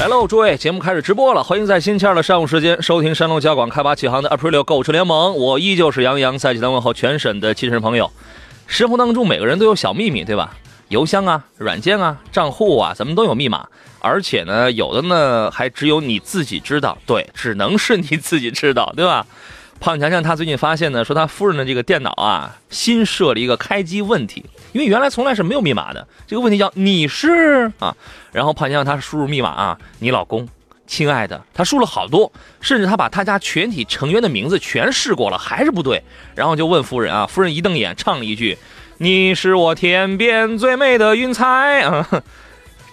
来喽，诸位，节目开始直播了，欢迎在星期二的上午时间收听山东交广开发启航的 April 购车联盟。我依旧是杨洋，在济南问候全省的亲人朋友。生活当中每个人都有小秘密，对吧？邮箱啊、软件啊、账户啊，咱们都有密码，而且呢，有的呢还只有你自己知道，对，只能是你自己知道，对吧？胖强强他最近发现呢，说他夫人的这个电脑啊，新设了一个开机问题，因为原来从来是没有密码的。这个问题叫你是啊，然后胖强强他输入密码啊，你老公，亲爱的，他输了好多，甚至他把他家全体成员的名字全试过了，还是不对。然后就问夫人啊，夫人一瞪眼，唱了一句：“你是我天边最美的云彩啊。”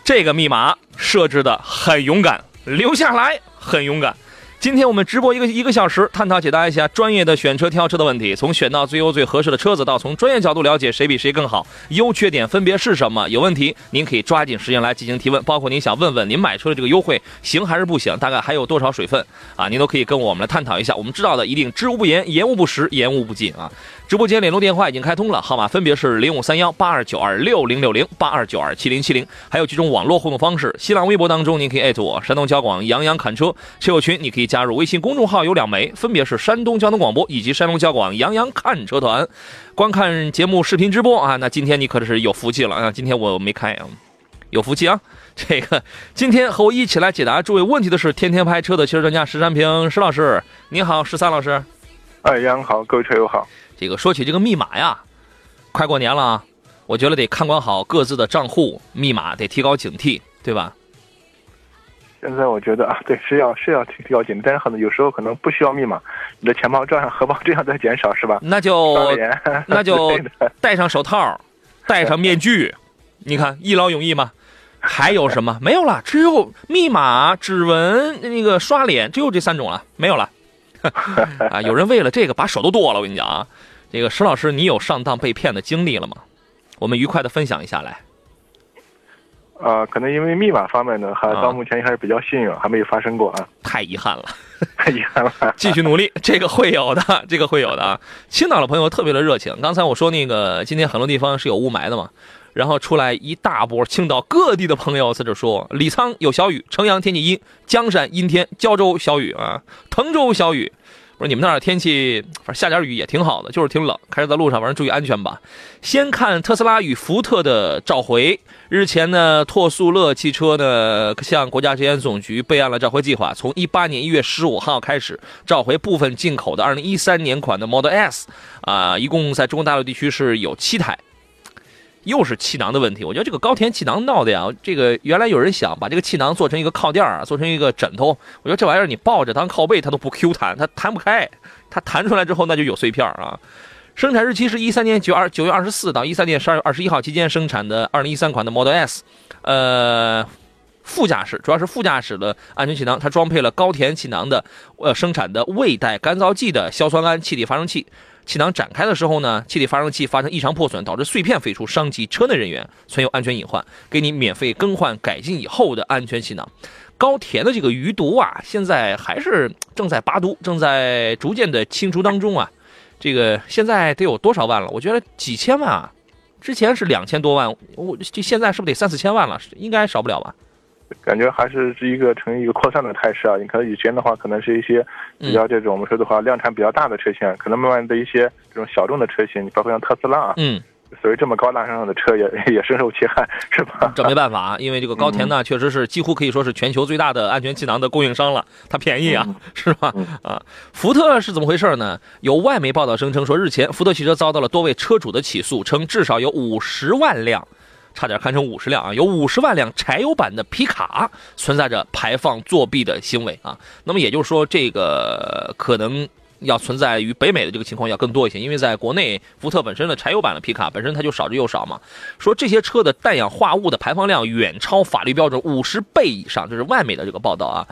这个密码设置的很勇敢，留下来很勇敢。今天我们直播一个一个小时，探讨解答一下专业的选车挑车的问题，从选到最优最合适的车子，到从专业角度了解谁比谁更好，优缺点分别是什么？有问题您可以抓紧时间来进行提问，包括您想问问您买车的这个优惠行还是不行，大概还有多少水分啊？您都可以跟我们来探讨一下。我们知道的一定知无不言，言无不实，言无不尽啊。直播间联络电话已经开通了，号码分别是零五三幺八二九二六零六零八二九二七零七零，还有几种网络互动方式。新浪微博当中您可以艾特我，山东交广杨洋侃车车友群你可以加入，微信公众号有两枚，分别是山东交通广播以及山东交广杨洋看车团。观看节目视频直播啊，那今天你可是有福气了啊！今天我没开啊，有福气啊！这个今天和我一起来解答诸位问题的是天天拍车的汽车专家石山平石老师，你好，十三老师。哎，杨好，各位车友好。这个说起这个密码呀，快过年了，啊我觉得得看管好各自的账户密码，得提高警惕，对吧？现在我觉得啊，对，是要是要提高警惕，但是可能有时候可能不需要密码，你的钱包照样、荷包这样在减少，是吧？那就 那就戴上手套，戴上面具，你看 一劳永逸吗？还有什么？没有了，只有密码、指纹、那个刷脸，只有这三种了，没有了。啊，有人为了这个把手都剁了，我跟你讲啊。这个石老师，你有上当被骗的经历了吗？我们愉快的分享一下来。啊，可能因为密码方面呢，还到目前还是比较幸运，还没有发生过啊。太遗憾了，太遗憾了。继续努力，这个会有的，这个会有的啊。青岛的朋友特别的热情。刚才我说那个今天很多地方是有雾霾的嘛，然后出来一大波青岛各地的朋友在这说，李沧有小雨，城阳天气阴，江山阴天，胶州小雨啊，滕州小雨。我说你们那儿天气，反正下点雨也挺好的，就是挺冷。开车在路上，反正注意安全吧。先看特斯拉与福特的召回。日前呢，拓速乐汽车呢向国家质检总局备案了召回计划，从一八年一月十五号开始召回部分进口的二零一三年款的 Model S，啊，一共在中国大陆地区是有七台。又是气囊的问题，我觉得这个高田气囊闹的呀，这个原来有人想把这个气囊做成一个靠垫啊，做成一个枕头，我觉得这玩意儿你抱着当靠背它都不 Q 弹，它弹不开，它弹出来之后那就有碎片啊。生产日期是一三年九二九月二十四到一三年十二月二十一号期间生产的二零一三款的 Model S，呃，副驾驶主要是副驾驶的安全气囊，它装配了高田气囊的呃生产的未带干燥剂的硝酸铵气体发生器。气囊展开的时候呢，气体发生器发生异常破损，导致碎片飞出，伤及车内人员，存有安全隐患。给你免费更换改进以后的安全气囊。高田的这个余毒啊，现在还是正在拔毒，正在逐渐的清除当中啊。这个现在得有多少万了？我觉得几千万啊，之前是两千多万，我这现在是不是得三四千万了？应该少不了吧？感觉还是是一个呈一个扩散的态势啊！你看以前的话，可能是一些比较这种我们说的话量产比较大的车型，可能慢慢的一些这种小众的车型，你包括像特斯拉啊，嗯，所以这么高大上的车也 也深受其害，是吧？这没办法，因为这个高田呢，确实是几乎可以说是全球最大的安全气囊的供应商了，它便宜啊，是吧？啊，福特是怎么回事呢？有外媒报道声称说，日前福特汽车遭到了多位车主的起诉，称至少有五十万辆。差点看成五十辆啊！有五十万辆柴油版的皮卡存在着排放作弊的行为啊！那么也就是说，这个可能要存在于北美的这个情况要更多一些，因为在国内福特本身的柴油版的皮卡本身它就少之又少嘛。说这些车的氮氧化物的排放量远超法律标准五十倍以上，这是外媒的这个报道啊。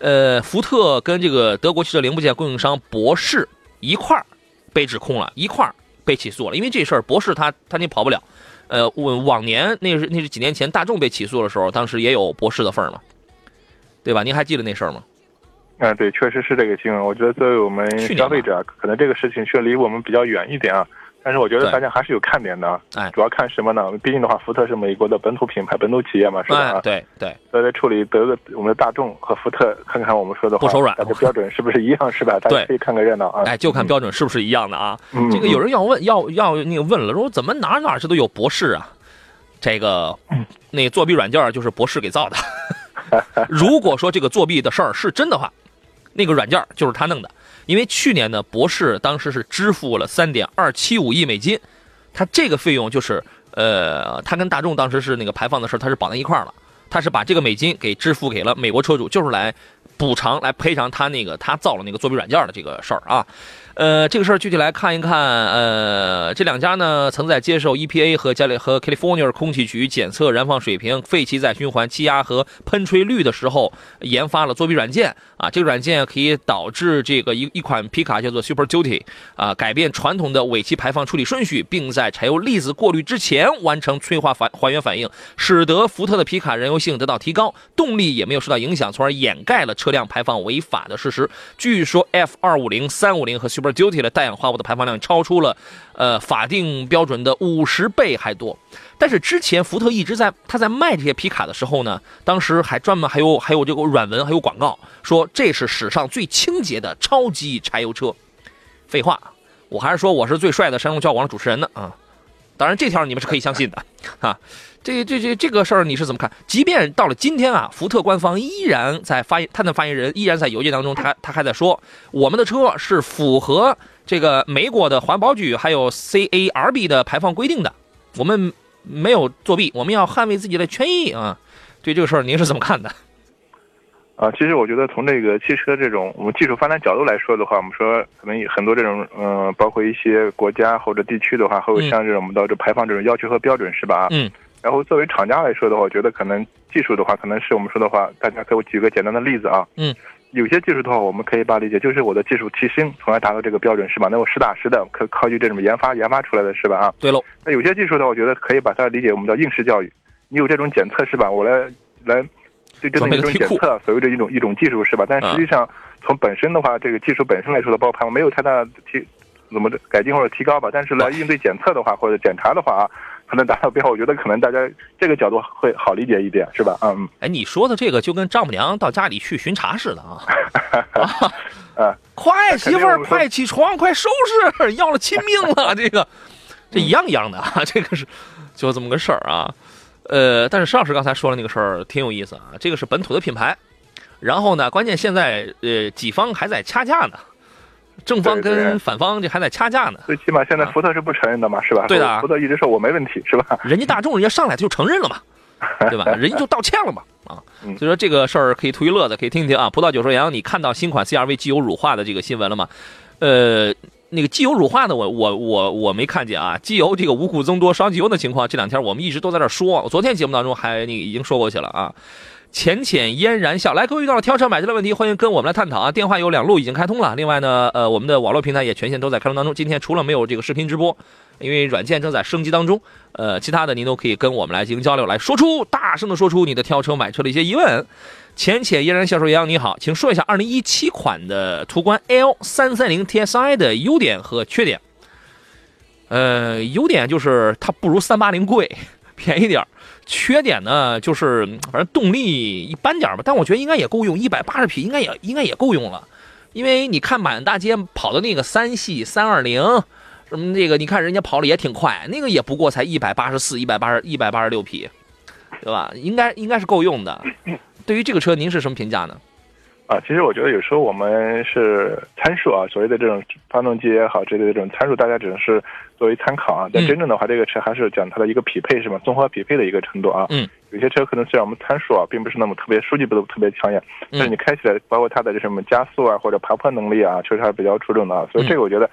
呃，福特跟这个德国汽车零部件供应商博世一块儿被指控了，一块儿被起诉了，因为这事儿博世他他你跑不了。呃，往往年那是那是几年前大众被起诉的时候，当时也有博士的份儿嘛，对吧？您还记得那事儿吗？嗯，对，确实是这个新闻。我觉得作为我们消费者，可能这个事情却离我们比较远一点啊。但是我觉得大家还是有看点的，哎，主要看什么呢？毕竟的话，福特是美国的本土品牌、本土企业嘛，是吧？对对。所以在处理德国我们的大众和福特，看看我们说的话，不手软，标准是不是一样，是吧？大家可以看个热闹啊。哎，就看标准是不是一样的啊。这个有人要问，要要那个问了，说怎么哪哪这都有博士啊？这个那个作弊软件就是博士给造的。如果说这个作弊的事儿是真的话，那个软件就是他弄的。因为去年呢，博士当时是支付了三点二七五亿美金，他这个费用就是呃，他跟大众当时是那个排放的事他是绑在一块儿了。他是把这个美金给支付给了美国车主，就是来补偿、来赔偿他那个他造了那个作弊软件的这个事儿啊。呃，这个事儿具体来看一看，呃，这两家呢曾在接受 EPA 和加利和 California 空气局检测燃放水平、废气再循环、气压和喷吹率的时候，研发了作弊软件啊。这个软件可以导致这个一一款皮卡叫做 Super Duty 啊，改变传统的尾气排放处理顺序，并在柴油粒子过滤之前完成催化反还原反应，使得福特的皮卡燃油性得到提高，动力也没有受到影响，从而掩盖了车辆排放违法的事实。据说 F 二五零、三五零和 Super Duty 的氮氧化物的排放量超出了，呃，法定标准的五十倍还多。但是之前福特一直在他在卖这些皮卡的时候呢，当时还专门还有还有这个软文还有广告说这是史上最清洁的超级柴油车。废话，我还是说我是最帅的山东交广的主持人呢啊！当然这条你们是可以相信的啊。这这这这个事儿你是怎么看？即便到了今天啊，福特官方依然在发言，他的发言人依然在邮件当中，他他还在说，我们的车是符合这个美国的环保局还有 CARB 的排放规定的，我们没有作弊，我们要捍卫自己的权益啊。对这个事儿您是怎么看的？啊，其实我觉得从这个汽车这种我们技术发展角度来说的话，我们说可能很多这种嗯，包括一些国家或者地区的话，会有像这种我们的这排放这种要求和标准是吧？嗯。然后作为厂家来说的话，我觉得可能技术的话，可能是我们说的话，大家给我举个简单的例子啊。嗯。有些技术的话，我们可以把理解就是我的技术提升，从而达到这个标准，是吧？那我实打实的可靠据这种研发研发出来的是吧？啊。对喽。那有些技术的话，我觉得可以把它理解我们叫应试教育。你有这种检测是吧？我来来对这种一种检测，所谓的一种一种技术是吧？但实际上从本身的话，这个技术本身来说的包含没有太大提怎么改进或者提高吧。但是来应对检测的话或者检查的话啊。可能达到标，我觉得可能大家这个角度会好理解一点，是吧？嗯，哎，你说的这个就跟丈母娘到家里去巡查似的啊！啊，快媳妇儿，快起床，快收拾，要了亲命了，这个 这一样一样的啊，这个是就这么个事儿啊。呃，但是石老师刚才说的那个事儿挺有意思啊，这个是本土的品牌，然后呢，关键现在呃几方还在掐架呢。正方跟反方这还在掐架呢，最起码现在福特是不承认的嘛，是吧？对的，福特一直说我没问题，是吧？人家大众人家上来就承认了嘛，对吧？人家就道歉了嘛，啊，所以说这个事儿可以图一乐子，可以听听啊。葡萄酒说杨，你看到新款 CRV 机油乳化的这个新闻了吗？呃，那个机油乳化的我我我我没看见啊。机油这个无故增多烧机油的情况，这两天我们一直都在这说，我昨天节目当中还那个已经说过去了啊。浅浅嫣然笑，来，各位遇到了挑车买车的问题，欢迎跟我们来探讨啊！电话有两路已经开通了，另外呢，呃，我们的网络平台也全线都在开通当中。今天除了没有这个视频直播，因为软件正在升级当中，呃，其他的您都可以跟我们来进行交流，来说出大声的说出你的挑车买车的一些疑问。浅浅嫣然笑说：“杨你好，请说一下2017款的途观 L 330 TSI 的优点和缺点。呃，优点就是它不如380贵，便宜点缺点呢，就是反正动力一般点吧，但我觉得应该也够用，一百八十匹应该也应该也够用了。因为你看满大街跑的那个三系三二零，什么那个，你看人家跑的也挺快，那个也不过才一百八十四、一百八十一百八十六匹，对吧？应该应该是够用的。对于这个车，您是什么评价呢？啊，其实我觉得有时候我们是参数啊，所谓的这种发动机也好，这类的这种参数，大家只能是作为参考啊。但真正的话，这个车还是讲它的一个匹配，是吧？综合匹配的一个程度啊。嗯。有些车可能虽然我们参数啊，并不是那么特别，数据不都特别抢眼，但是你开起来，包括它的这什么加速啊，或者爬坡能力啊，确实还是比较出众的啊。所以这个我觉得。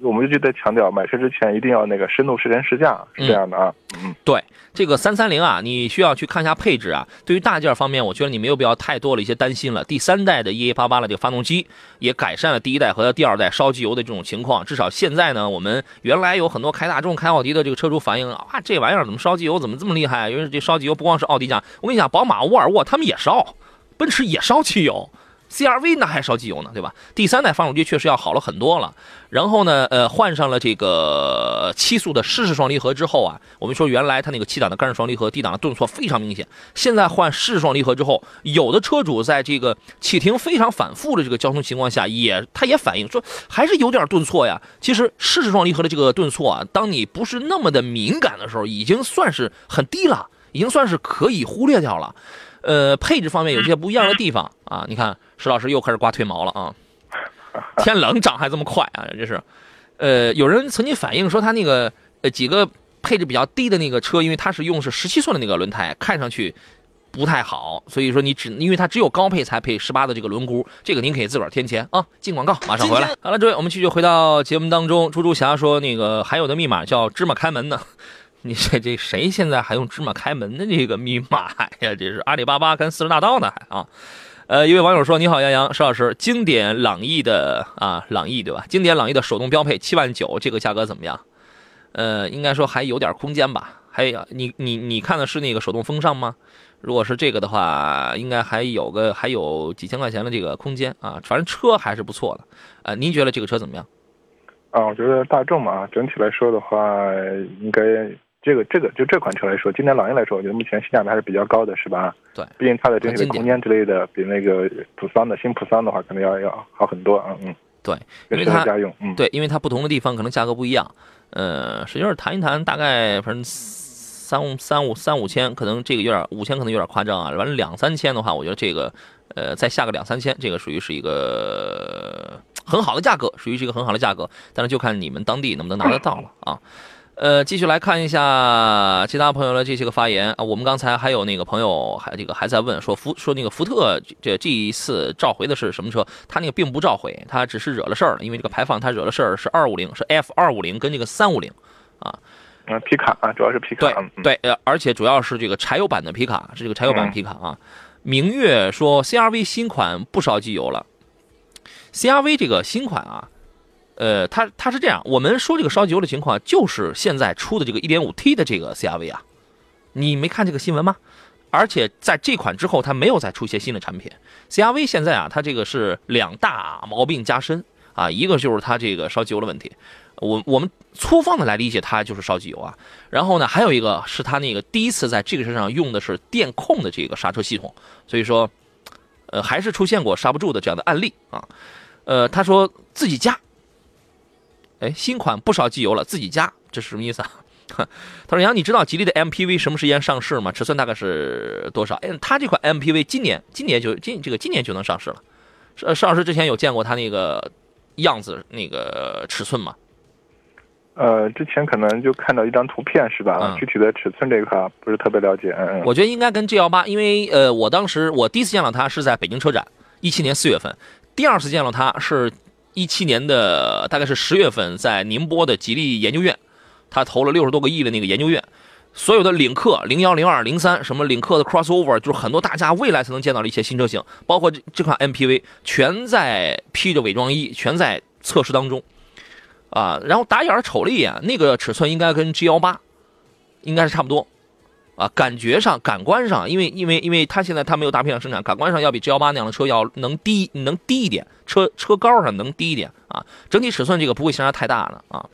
我们就在强调，买车之前一定要那个深度试乘试驾，是这样的啊。嗯，对，这个三三零啊，你需要去看一下配置啊。对于大件方面，我觉得你没有必要太多的一些担心了。第三代的 EA 八八的这个发动机也改善了第一代和第二代烧机油的这种情况。至少现在呢，我们原来有很多开大众、开奥迪的这个车主反映啊，这玩意儿怎么烧机油怎么这么厉害？因为这烧机油不光是奥迪讲，我跟你讲，宝马、沃尔沃他们也烧，奔驰也烧机油。CRV 那还烧机油呢，对吧？第三代发动机确实要好了很多了。然后呢，呃，换上了这个七速的湿式双离合之后啊，我们说原来它那个七档的干式双离合，低档的顿挫非常明显。现在换湿式双离合之后，有的车主在这个启停非常反复的这个交通情况下，也他也反映说还是有点顿挫呀。其实湿式双离合的这个顿挫啊，当你不是那么的敏感的时候，已经算是很低了，已经算是可以忽略掉了。呃，配置方面有些不一样的地方啊，你看石老师又开始刮腿毛了啊！天冷长还这么快啊，这是。呃，有人曾经反映说他那个呃几个配置比较低的那个车，因为它是用是十七寸的那个轮胎，看上去不太好，所以说你只因为它只有高配才配十八的这个轮毂，这个您可以自个儿添钱啊。进广告，马上回来。好了，诸位，我们继续回到节目当中。猪猪侠说那个还有的密码叫芝麻开门呢。你这这谁现在还用芝麻开门的这个密码呀？这是阿里巴巴跟四十大盗呢还啊？呃，一位网友说：“你好，杨洋，石老师，经典朗逸的啊，朗逸对吧？经典朗逸的手动标配七万九，这个价格怎么样？呃，应该说还有点空间吧。还有你你你看的是那个手动风尚吗？如果是这个的话，应该还有个还有几千块钱的这个空间啊。反正车还是不错的。呃，您觉得这个车怎么样？啊，我觉得大众嘛，整体来说的话，应该。”这个这个就这款车来说，今年朗逸来说，我觉得目前性价比还是比较高的，是吧？对，毕竟它的整体的空间之类的，比那个普桑的新普桑的话，可能要要好很多啊。嗯，对，因为它家用，嗯，对，因为它不同的地方可能价格不一样。呃，实际上谈一谈，大概反正三五三五三五千，可能这个有点五千，可能有点夸张啊。完了两三千的话，我觉得这个呃再下个两三千，这个属于是一个很好的价格，属于是一个很好的价格。但是就看你们当地能不能拿得到了啊。呃，继续来看一下其他朋友的这些个发言啊。我们刚才还有那个朋友还这个还在问说福说那个福特这这一次召回的是什么车？他那个并不召回，他只是惹了事儿了。因为这个排放他惹了事儿是二五零，是 F 二五零跟这个三五零啊。啊，皮卡啊，主要是皮卡。对对，呃，而且主要是这个柴油版的皮卡，是这个柴油版皮卡啊。明月说 CRV 新款不烧机油了，CRV 这个新款啊。呃，它它是这样，我们说这个烧机油的情况，就是现在出的这个 1.5T 的这个 CRV 啊，你没看这个新闻吗？而且在这款之后，它没有再出一些新的产品。CRV 现在啊，它这个是两大毛病加深啊，一个就是它这个烧机油的问题，我我们粗放的来理解，它就是烧机油啊。然后呢，还有一个是它那个第一次在这个车上用的是电控的这个刹车系统，所以说，呃，还是出现过刹不住的这样的案例啊。呃，他说自己加。哎，新款不烧机油了，自己加，这是什么意思啊？他说：“杨，你知道吉利的 MPV 什么时间上市吗？尺寸大概是多少？哎，他这款 MPV 今年今年就今这个今年就能上市了。上上市之前有见过他那个样子那个尺寸吗？呃，之前可能就看到一张图片是吧？具体的尺寸这一块不是特别了解。嗯嗯。我觉得应该跟 G 幺八，因为呃，我当时我第一次见到它是在北京车展，一七年四月份，第二次见到它是。一七年的大概是十月份，在宁波的吉利研究院，他投了六十多个亿的那个研究院，所有的领克零幺、零二、零三，什么领克的 crossover，就是很多大家未来才能见到的一些新车型，包括这这款 MPV，全在披着伪装衣，全在测试当中，啊，然后打眼瞅了一眼，那个尺寸应该跟 G 幺八应该是差不多。啊，感觉上、感官上，因为因为因为它现在它没有大批量生产，感官上要比 G 幺八那样的车要能低，能低一点，车车高上能低一点啊。整体尺寸这个不会相差太大的啊。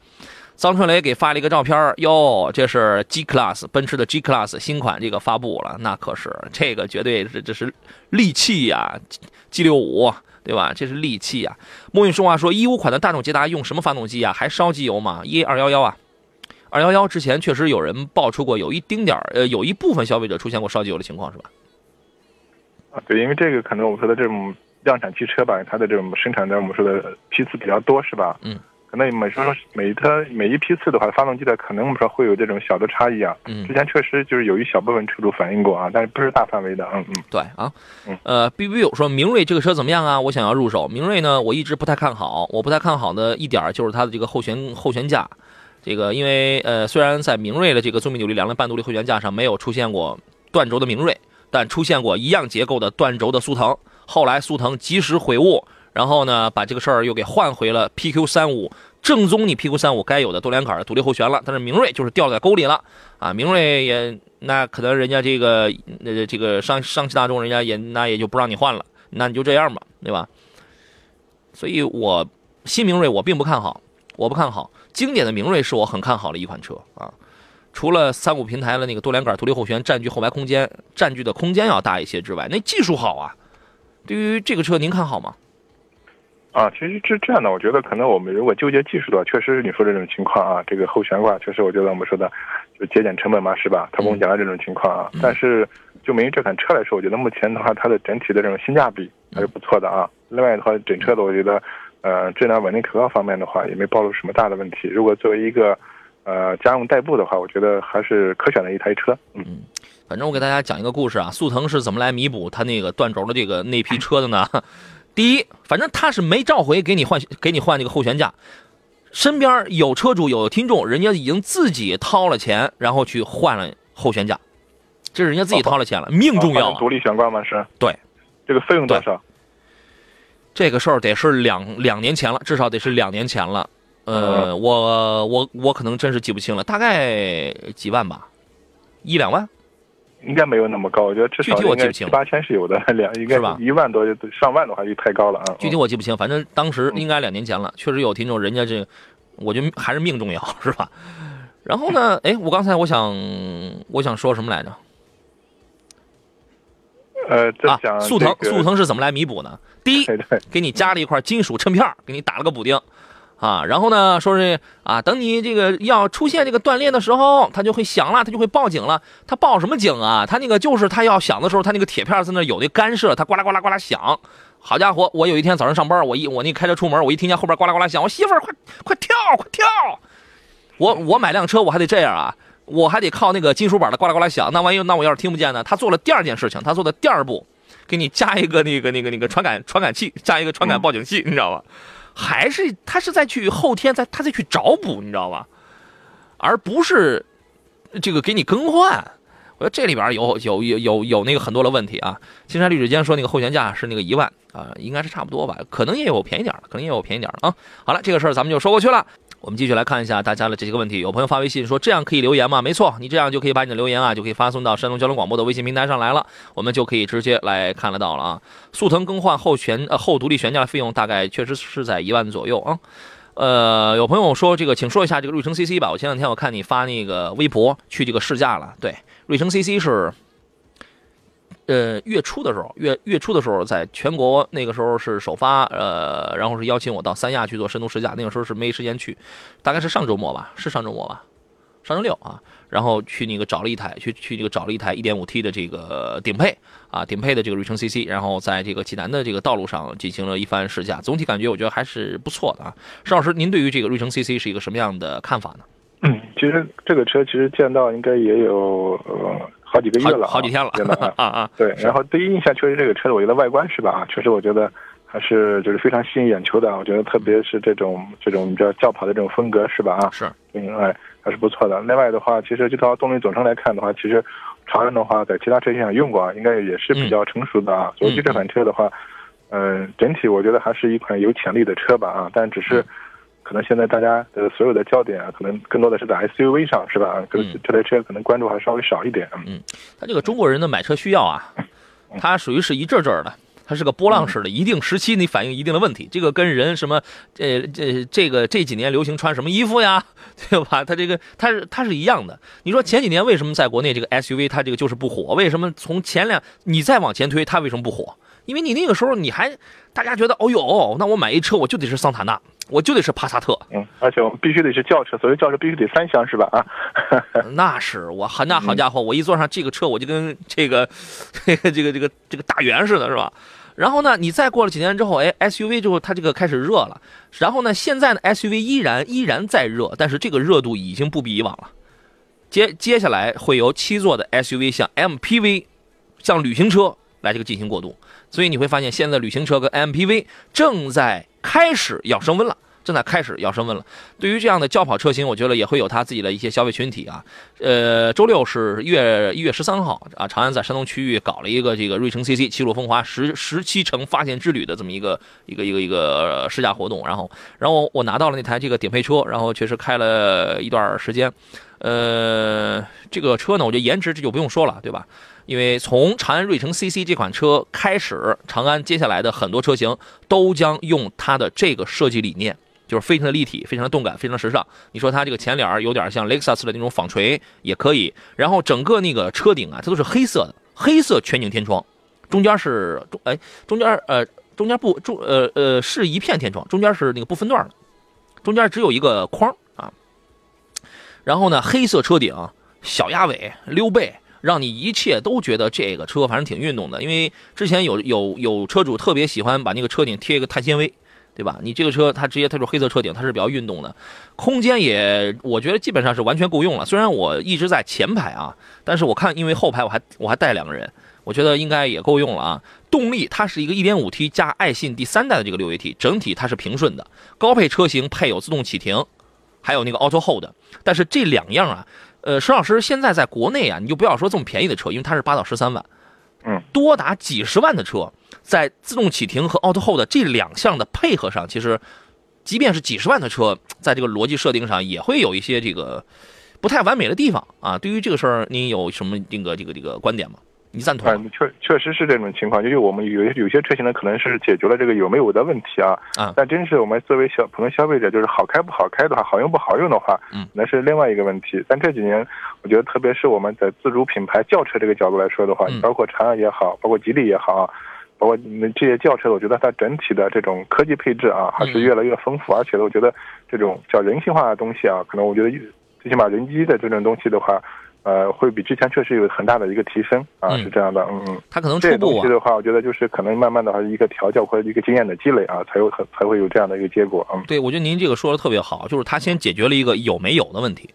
张春雷给发了一个照片哟，这是 G Class 奔驰的 G Class 新款这个发布了，那可是这个绝对是这是利器呀，G 六五对吧？这是利器呀。莫运说话说一五款的大众捷达用什么发动机呀？还烧机油吗？E 二幺幺啊。二幺幺之前确实有人爆出过有一丁点儿，呃，有一部分消费者出现过烧机油的情况，是吧？啊，对，因为这个可能我们说的这种量产汽车吧，它的这种生产的我们说的批次比较多，是吧？嗯。可能每说每它每一批次的话，发动机的可能我们说会有这种小的差异啊。嗯。之前确实就是有一小部分车主反映过啊，但是不是大范围的。嗯嗯。对啊。嗯。呃，B B 有说明锐这个车怎么样啊？我想要入手明锐呢，我一直不太看好。我不太看好的一点就是它的这个后悬后悬架，这个因为呃，虽然在明锐的这个宗密扭力两轮半独立后悬架上没有出现过断轴的明锐，但出现过一样结构的断轴的速腾。后来速腾及时悔悟，然后呢，把这个事儿又给换回了 PQ 三五。正宗你 PQ 三五该有的多连杆的独立后悬了，但是明锐就是掉在沟里了啊！明锐也那可能人家这个呃这个上上汽大众人家也那也就不让你换了，那你就这样吧，对吧？所以我新明锐我并不看好，我不看好。经典的明锐是我很看好的一款车啊，除了三五平台的那个多连杆独立后悬占据后排空间占据的空间要大一些之外，那技术好啊。对于这个车您看好吗？啊，其实是这样的，我觉得可能我们如果纠结技术的话，确实是你说这种情况啊。这个后悬挂确实，我觉得我们说的就节俭成本嘛，是吧？他跟我讲了这种情况啊。但是就明于这款车来说，我觉得目前的话，它的整体的这种性价比还是不错的啊。另外的话，整车的我觉得，呃，质量稳定可靠方面的话，也没暴露什么大的问题。如果作为一个呃家用代步的话，我觉得还是可选的一台车。嗯，反正我给大家讲一个故事啊，速腾是怎么来弥补它那个断轴的这个那批车的呢？第一，反正它是没召回给你换给你换这个后悬架，身边有车主有听众，人家已经自己掏了钱，然后去换了后悬架，这是人家自己掏了钱了，命重要。独立悬挂吗？是。对。这个费用多少？这个事儿得是两两年前了，至少得是两年前了。呃，我我我可能真是记不清了，大概几万吧，一两万。应该没有那么高，我觉得至少应该七八千是有的，两应该一万多上万的话就太高了啊。具体我记不清，反正当时应该两年前了，确实有听众，人家这，我觉得还是命重要，是吧？然后呢，哎，我刚才我想我想说什么来着？呃，啊，速腾速腾是怎么来弥补呢？第一，给你加了一块金属衬片，给你打了个补丁。啊，然后呢，说是啊，等你这个要出现这个断裂的时候，它就会响了，它就会报警了。它报什么警啊？它那个就是它要响的时候，它那个铁片在那有的干涉，它呱啦呱啦呱啦响。好家伙，我有一天早上上班，我一我那开车出门，我一听见后边呱啦呱啦响，我媳妇儿快快跳快跳！我我买辆车我还得这样啊，我还得靠那个金属板的呱啦呱啦响。那万一那我要是听不见呢？他做了第二件事情，他做的第二步，给你加一个那个那个那个传感传感器，加一个传感报警器，你知道吧？还是他是在去后天在他再去找补，你知道吧？而不是这个给你更换。我觉得这里边有有有有有那个很多的问题啊。青山绿水间说那个后悬架是那个一万啊，应该是差不多吧？可能也有便宜点的，可能也有便宜点的啊。好了，这个事儿咱们就说过去了。我们继续来看一下大家的这些个问题。有朋友发微信说：“这样可以留言吗？”没错，你这样就可以把你的留言啊，就可以发送到山东交通广播的微信平台上来了，我们就可以直接来看得到了啊。速腾更换后悬呃后独立悬架费用大概确实是在一万左右啊。呃，有朋友说这个，请说一下这个瑞城 CC 吧。我前两天我看你发那个微博去这个试驾了，对，瑞城 CC 是。呃，月初的时候，月月初的时候，在全国那个时候是首发，呃，然后是邀请我到三亚去做深度试驾。那个时候是没时间去，大概是上周末吧，是上周末吧，上周六啊。然后去那个找了一台，去去这个找了一台 1.5T 的这个顶配啊，顶配的这个瑞城 CC，然后在这个济南的这个道路上进行了一番试驾。总体感觉我觉得还是不错的啊。邵老师，您对于这个瑞城 CC 是一个什么样的看法呢？嗯，其实这个车其实见到应该也有呃。好几个月了，好几天了，真的 啊啊！对，然后第一印象确实这个车，我觉得外观是吧？啊，确实我觉得还是就是非常吸引眼球的。我觉得特别是这种这种叫轿跑的这种风格是吧？啊，是，嗯，哎，还是不错的。另外的话，其实这套动力总成来看的话，其实长安的话在其他车型上用过啊，应该也是比较成熟的啊。所以这款车的话，嗯，整体我觉得还是一款有潜力的车吧啊，但只是。可能现在大家呃所有的焦点啊，可能更多的是在 SUV 上，是吧？可能这台车可能关注还稍微少一点。嗯，它这个中国人的买车需要啊，它属于是一阵阵的，它是个波浪式的，一定时期你反映一定的问题。这个跟人什么，呃，这这个这几年流行穿什么衣服呀，对吧？它这个它是它是一样的。你说前几年为什么在国内这个 SUV 它这个就是不火？为什么从前两你再往前推它为什么不火？因为你那个时候你还大家觉得哦哟，那我买一车我就得是桑塔纳。我就得是帕萨特，嗯，而且我们必须得是轿车，所谓轿车必须得三厢，是吧？啊，那是我，那好家伙，我一坐上这个车，我就跟这个 这个这个这个这个大圆似的，是吧？然后呢，你再过了几年之后，哎，SUV 之后它这个开始热了。然后呢，现在呢 SUV 依然依然在热，但是这个热度已经不比以往了。接接下来会由七座的 SUV 向 MPV，向旅行车来这个进行过渡。所以你会发现，现在旅行车跟 MPV 正在开始要升温了。正在开始要升温了。对于这样的轿跑车型，我觉得也会有它自己的一些消费群体啊。呃，周六是一月一月十三号啊，长安在山东区域搞了一个这个瑞城 CC 七路风华十十七城发现之旅的这么一个一个一个一个试驾活动。然后，然后我拿到了那台这个顶配车，然后确实开了一段时间。呃，这个车呢，我觉得颜值这就不用说了，对吧？因为从长安瑞城 CC 这款车开始，长安接下来的很多车型都将用它的这个设计理念。就是非常的立体，非常的动感，非常时尚。你说它这个前脸有点像雷克萨斯的那种纺锤，也可以。然后整个那个车顶啊，它都是黑色的，黑色全景天窗，中间是中哎，中间呃中间不中呃呃是一片天窗，中间是那个不分段的，中间只有一个框啊。然后呢，黑色车顶，小鸭尾，溜背，让你一切都觉得这个车反正挺运动的。因为之前有有有车主特别喜欢把那个车顶贴一个碳纤维。对吧？你这个车它直接它就黑色车顶，它是比较运动的，空间也我觉得基本上是完全够用了。虽然我一直在前排啊，但是我看因为后排我还我还带两个人，我觉得应该也够用了啊。动力它是一个 1.5T 加爱信第三代的这个六 AT，整体它是平顺的。高配车型配有自动启停，还有那个 Auto Hold。但是这两样啊，呃，石老师现在在国内啊，你就不要说这么便宜的车，因为它是八到十三万，嗯，多达几十万的车。在自动启停和 Auto Hold 这两项的配合上，其实，即便是几十万的车，在这个逻辑设定上也会有一些这个不太完美的地方啊。对于这个事儿，您有什么这个这个这个观点吗？你赞同？确确实是这种情况，就是我们有有些车型呢，可能是解决了这个有没有的问题啊。啊。但真是我们作为小普通消费者，就是好开不好开的话，好用不好用的话，嗯，那是另外一个问题。但这几年，我觉得特别是我们在自主品牌轿车这个角度来说的话，包括长安也好，包括吉利也好。包括你们这些轿车，我觉得它整体的这种科技配置啊，还是越来越丰富。而且呢，我觉得这种叫人性化的东西啊，可能我觉得最起码人机的这种东西的话，呃，会比之前确实有很大的一个提升啊，是这样的。嗯嗯。它可能这些东西的话，我觉得就是可能慢慢的话一个调教或者一个经验的积累啊，才有才会有这样的一个结果。嗯，对，我觉得您这个说的特别好，就是他先解决了一个有没有的问题。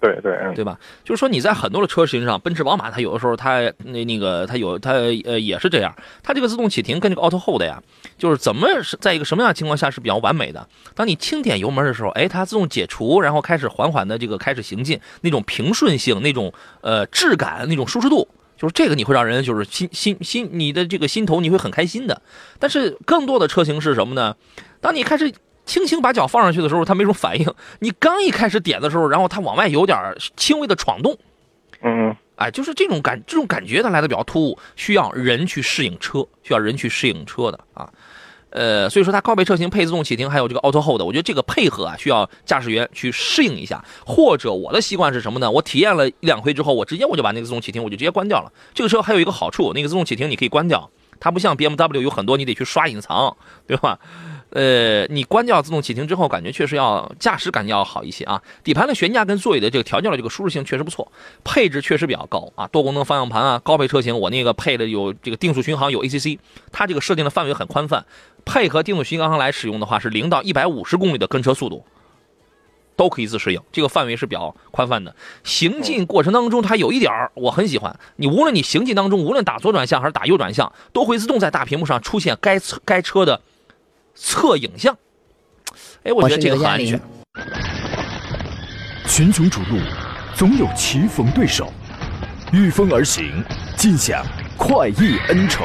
对对，对吧？就是说你在很多的车型上，奔驰、宝马，它有的时候它那那个它有它呃也是这样，它这个自动启停跟这个 Auto Hold 呀，就是怎么是在一个什么样的情况下是比较完美的？当你轻点油门的时候，哎，它自动解除，然后开始缓缓的这个开始行进，那种平顺性、那种呃质感、那种舒适度，就是这个你会让人就是心心心你的这个心头你会很开心的。但是更多的车型是什么呢？当你开始。轻轻把脚放上去的时候，它没什么反应。你刚一开始点的时候，然后它往外有点轻微的闯动，嗯，哎，就是这种感，这种感觉它来的比较突兀，需要人去适应车，需要人去适应车的啊。呃，所以说它高配车型配自动启停，还有这个 Auto Hold，我觉得这个配合啊，需要驾驶员去适应一下。或者我的习惯是什么呢？我体验了一两回之后，我直接我就把那个自动启停我就直接关掉了。这个车还有一个好处，那个自动启停你可以关掉，它不像 BMW 有很多你得去刷隐藏，对吧？呃，你关掉自动启停之后，感觉确实要驾驶感觉要好一些啊。底盘的悬架跟座椅的这个调教的这个舒适性确实不错，配置确实比较高啊。多功能方向盘啊，高配车型我那个配的有这个定速巡航，有 ACC，它这个设定的范围很宽泛，配合定速巡航来使用的话，是零到一百五十公里的跟车速度都可以自适应，这个范围是比较宽泛的。行进过程当中，它有一点我很喜欢，你无论你行进当中，无论打左转向还是打右转向，都会自动在大屏幕上出现该车该车的。测影像，哎，我觉得这个很安全。群雄逐鹿，总有棋逢对手，御风而行，尽享快意恩仇。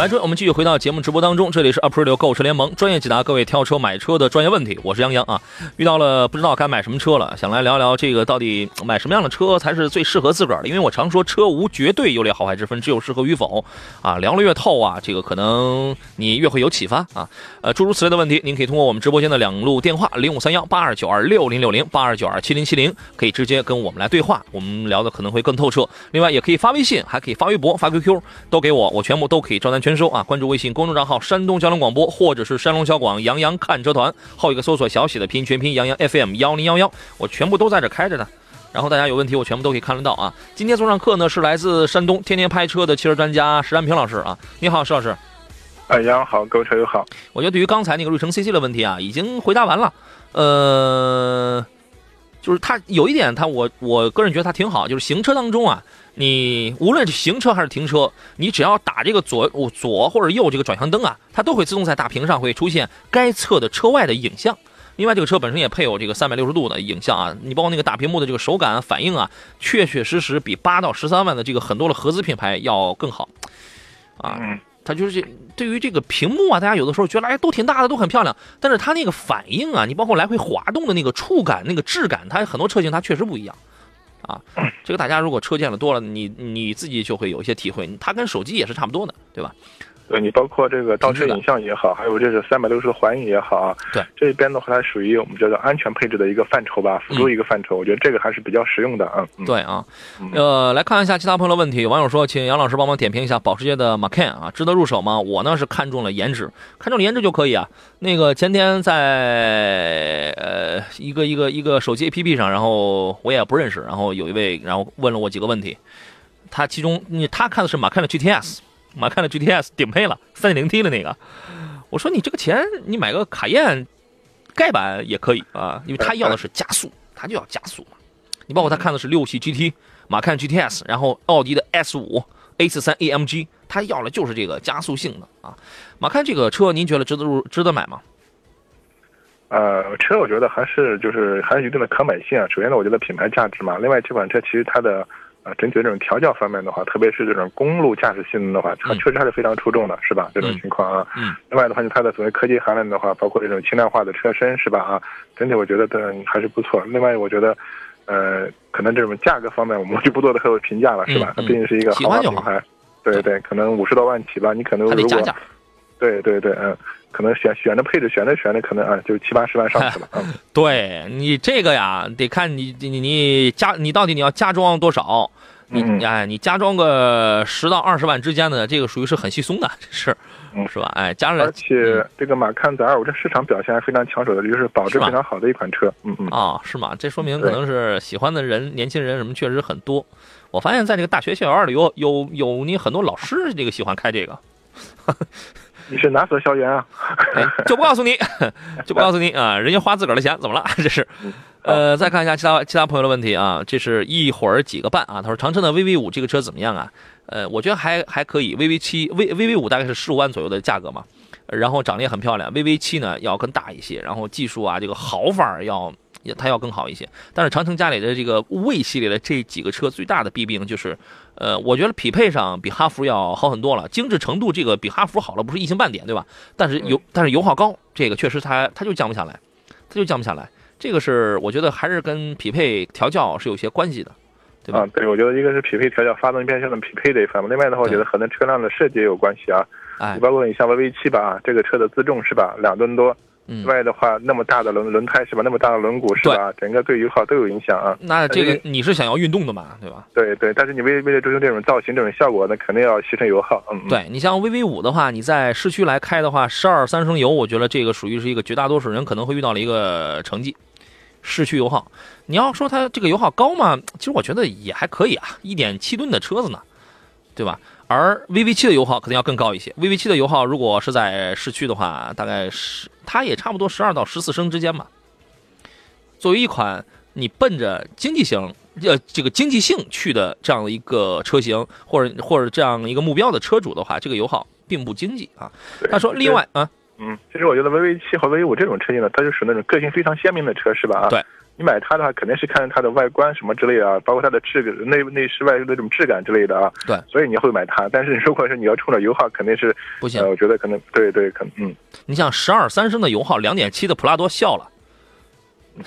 来，这我们继续回到节目直播当中，这里是 April 购车联盟专业解答各位挑车买车的专业问题，我是杨洋啊。遇到了不知道该买什么车了，想来聊聊这个到底买什么样的车才是最适合自个儿的？因为我常说车无绝对优劣好坏之分，只有适合与否啊。聊了越透啊，这个可能你越会有启发啊。呃，诸如此类的问题，您可以通过我们直播间的两路电话零五三幺八二九二六零六零八二九二七零七零，可以直接跟我们来对话，我们聊的可能会更透彻。另外，也可以发微信，还可以发微博、发 QQ，都给我，我全部都可以照单全收啊。关注微信。公众账号山东交通广播，或者是山东小广杨洋看车团，后一个搜索小写的拼音全拼杨洋 FM 幺零幺幺，我全部都在这开着呢。然后大家有问题，我全部都可以看得到啊。今天坐上课呢，是来自山东天天拍车的汽车专家石安平老师啊。你好，石老师。哎，杨好，各位车友好。我觉得对于刚才那个瑞城 CC 的问题啊，已经回答完了。呃，就是它有一点，它我我个人觉得它挺好，就是行车当中啊。你无论是行车还是停车，你只要打这个左左或者右这个转向灯啊，它都会自动在大屏上会出现该侧的车外的影像。另外，这个车本身也配有这个三百六十度的影像啊，你包括那个大屏幕的这个手感反应啊，确确实实比八到十三万的这个很多的合资品牌要更好啊。它就是对于这个屏幕啊，大家有的时候觉得哎都挺大的，都很漂亮，但是它那个反应啊，你包括来回滑动的那个触感、那个质感，它很多车型它确实不一样。啊，这个大家如果车见了多了，你你自己就会有一些体会。它跟手机也是差不多的，对吧？对你包括这个倒车影像也好，还有这个三百六十度环影也好啊，对这边的话，它属于我们叫做安全配置的一个范畴吧，辅助一个范畴。我觉得这个还是比较实用的啊。对啊，呃，来看一下其他朋友的问题。网友说，请杨老师帮忙点评一下保时捷的 Macan 啊，值得入手吗？我呢是看中了颜值，看中了颜值就可以啊。那个前天在呃一个一个一个手机 APP 上，然后我也不认识，然后有一位然后问了我几个问题，他其中你他看的是马看的 GTS。马看的 GTS 顶配了，三点零 T 的那个。我说你这个钱，你买个卡宴盖板也可以啊，因为他要的是加速，他就要加速嘛。你包括他看的是六系 GT，马看 GTS，然后奥迪的 S 五 A 四三 AMG，他要的就是这个加速性的啊。马看这个车，您觉得值得入值得买吗？呃，车我觉得还是就是还是一定的可买性啊。首先呢，我觉得品牌价值嘛。另外，这款车其实它的。啊，整体的这种调教方面的话，特别是这种公路驾驶性能的话，它确实还是非常出众的，是吧？这种情况啊。嗯。另外的话，就它的所谓科技含量的话，包括这种轻量化的车身，是吧？啊，整体我觉得的还是不错。另外，我觉得，呃，可能这种价格方面，我们就不做的很有评价了，是吧？它毕竟是一个豪华品牌。对对，可能五十多万起吧。你可能如果。对对对，嗯。可能选选的配置选的选的可能啊，就七八十万上去了。嗯对你这个呀，得看你你你加你到底你要加装多少？你哎，你加装个十到二十万之间的，这个属于是很稀松的，这是是吧？哎，加上而且这个马看在二五这市场表现还非常抢手的，就是保值非常好的一款车。嗯嗯啊，是吗？这说明可能是喜欢的人，年轻人什么确实很多。我发现在这个大学校园里有有有你很多老师这个喜欢开这个。你是哪所校园啊？就不告诉你，就不告诉你啊！人家花自个儿的钱，怎么了？这是。呃，再看一下其他其他朋友的问题啊。这是一会儿几个半啊？他说长城的 VV 五这个车怎么样啊？呃，我觉得还还可以。VV 七 V VV 五大概是十五万左右的价格嘛，然后长得也很漂亮。VV 七呢要更大一些，然后技术啊这个豪范儿要。也它要更好一些，但是长城家里的这个魏系列的这几个车最大的弊病就是，呃，我觉得匹配上比哈弗要好很多了，精致程度这个比哈弗好了不是一星半点，对吧？但是油但是油耗高，这个确实它它就降不下来，它就降不下来，这个是我觉得还是跟匹配调教是有些关系的，对吧？啊，对，我觉得一个是匹配调教，发动机变速箱的匹配这一方面，另外的话，我觉得可能车辆的设计也有关系啊，哎，你包括你像 VV 七吧，这个车的自重是吧，两吨多。外的话，那么大的轮轮胎是吧？那么大的轮毂是吧？整个对油耗都有影响啊。那这个你是想要运动的嘛，对吧？对对，但是你为为了追求这种造型、这种效果，那肯定要牺牲油耗。嗯，对你像 VV 五的话，你在市区来开的话，十二三升油，我觉得这个属于是一个绝大多数人可能会遇到的一个成绩。市区油耗，你要说它这个油耗高嘛，其实我觉得也还可以啊，一点七吨的车子呢，对吧？而 VV 七的油耗可能要更高一些。VV 七的油耗如果是在市区的话，大概是它也差不多十二到十四升之间吧。作为一款你奔着经济型呃这个经济性去的这样的一个车型，或者或者这样一个目标的车主的话，这个油耗并不经济啊。他说，另外啊，嗯，其实我觉得 VV 七和 VV 五这种车型呢，它就属于那种个性非常鲜明的车，是吧？啊，对。你买它的话，肯定是看它的外观什么之类的啊，包括它的质内内饰外那种质感之类的啊。对。所以你会买它，但是如果是你要冲着油耗，肯定是不行。我觉得可能对对，可能嗯。你像十二三升的油耗，两点七的普拉多笑了。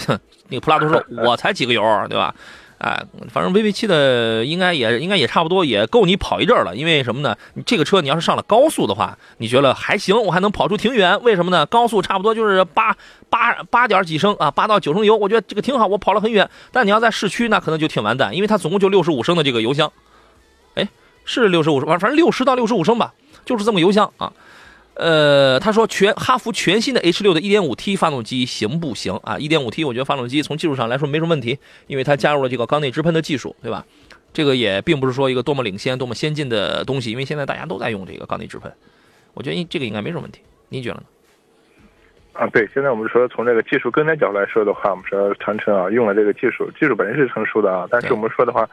哼，那个普拉多说：“我才几个油，对吧？”哎，反正 VV 七的应该也应该也差不多，也够你跑一阵了。因为什么呢？你这个车你要是上了高速的话，你觉得还行，我还能跑出挺远。为什么呢？高速差不多就是八八八点几升啊，八到九升油，我觉得这个挺好，我跑了很远。但你要在市区，那可能就挺完蛋，因为它总共就六十五升的这个油箱。哎，是六十五升，反正六十到六十五升吧，就是这么油箱啊。呃，他说全哈弗全新的 H 六的 1.5T 发动机行不行啊？1.5T 我觉得发动机从技术上来说没什么问题，因为它加入了这个缸内直喷的技术，对吧？这个也并不是说一个多么领先、多么先进的东西，因为现在大家都在用这个缸内直喷，我觉得这个应该没什么问题。你觉得呢？啊，对，现在我们说从这个技术更新角度来说的话，我们说长城啊用了这个技术，技术本身是成熟的啊，但是我们说的话，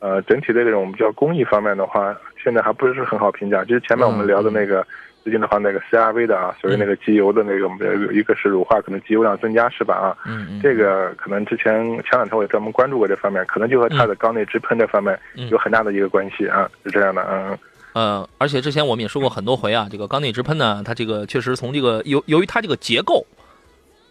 呃，整体的这种我们叫工艺方面的话，现在还不是很好评价。就是前面我们聊的那个。最近的话，那个 CRV 的啊，所谓那个机油的那个，一个是乳化，可能机油量增加是吧？啊，嗯嗯，这个可能之前前两天我也专门关注过这方面，可能就和它的缸内直喷这方面有很大的一个关系啊，是这样的，嗯。呃，而且之前我们也说过很多回啊，这个缸内直喷呢，它这个确实从这个由由于它这个结构，